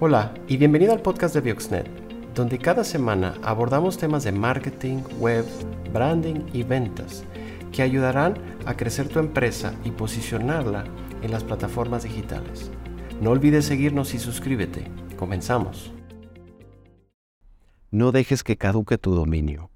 Hola y bienvenido al podcast de Bioxnet, donde cada semana abordamos temas de marketing, web, branding y ventas que ayudarán a crecer tu empresa y posicionarla en las plataformas digitales. No olvides seguirnos y suscríbete. Comenzamos. No dejes que caduque tu dominio.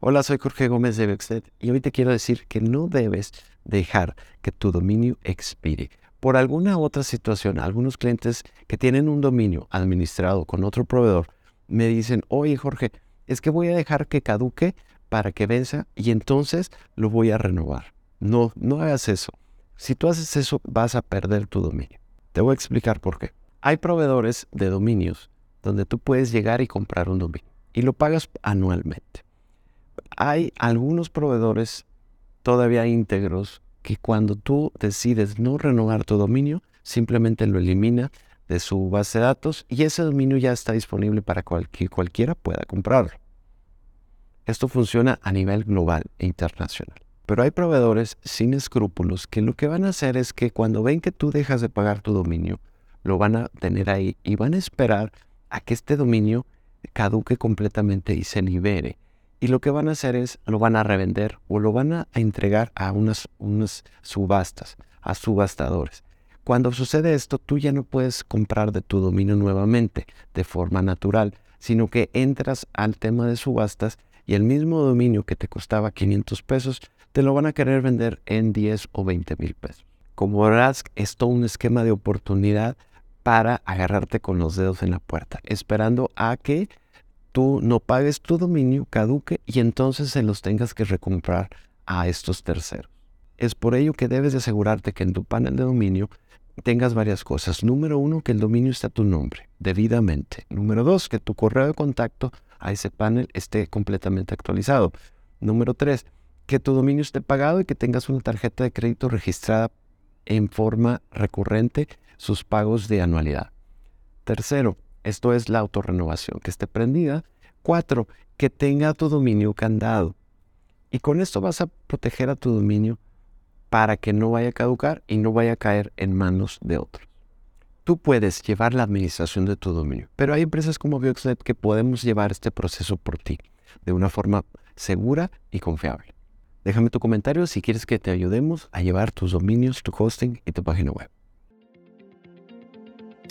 Hola, soy Jorge Gómez de Bioxnet y hoy te quiero decir que no debes dejar que tu dominio expire por alguna otra situación, algunos clientes que tienen un dominio administrado con otro proveedor me dicen, oye Jorge, es que voy a dejar que caduque para que venza y entonces lo voy a renovar. No, no hagas eso. Si tú haces eso, vas a perder tu dominio. Te voy a explicar por qué. Hay proveedores de dominios donde tú puedes llegar y comprar un dominio y lo pagas anualmente. Hay algunos proveedores todavía íntegros que cuando tú decides no renovar tu dominio, simplemente lo elimina de su base de datos y ese dominio ya está disponible para que cualquiera pueda comprarlo. Esto funciona a nivel global e internacional. Pero hay proveedores sin escrúpulos que lo que van a hacer es que cuando ven que tú dejas de pagar tu dominio, lo van a tener ahí y van a esperar a que este dominio caduque completamente y se libere y lo que van a hacer es lo van a revender o lo van a entregar a unas, unas subastas, a subastadores. Cuando sucede esto, tú ya no puedes comprar de tu dominio nuevamente de forma natural, sino que entras al tema de subastas y el mismo dominio que te costaba 500 pesos, te lo van a querer vender en 10 o 20 mil pesos. Como verás, es todo un esquema de oportunidad para agarrarte con los dedos en la puerta, esperando a que tú no pagues tu dominio, caduque y entonces se los tengas que recomprar a estos terceros. Es por ello que debes de asegurarte que en tu panel de dominio tengas varias cosas. Número uno, que el dominio esté a tu nombre, debidamente. Número dos, que tu correo de contacto a ese panel esté completamente actualizado. Número tres, que tu dominio esté pagado y que tengas una tarjeta de crédito registrada en forma recurrente sus pagos de anualidad. Tercero, esto es la autorrenovación, que esté prendida. Cuatro, que tenga tu dominio candado. Y con esto vas a proteger a tu dominio para que no vaya a caducar y no vaya a caer en manos de otros. Tú puedes llevar la administración de tu dominio, pero hay empresas como Bioxnet que podemos llevar este proceso por ti de una forma segura y confiable. Déjame tu comentario si quieres que te ayudemos a llevar tus dominios, tu hosting y tu página web.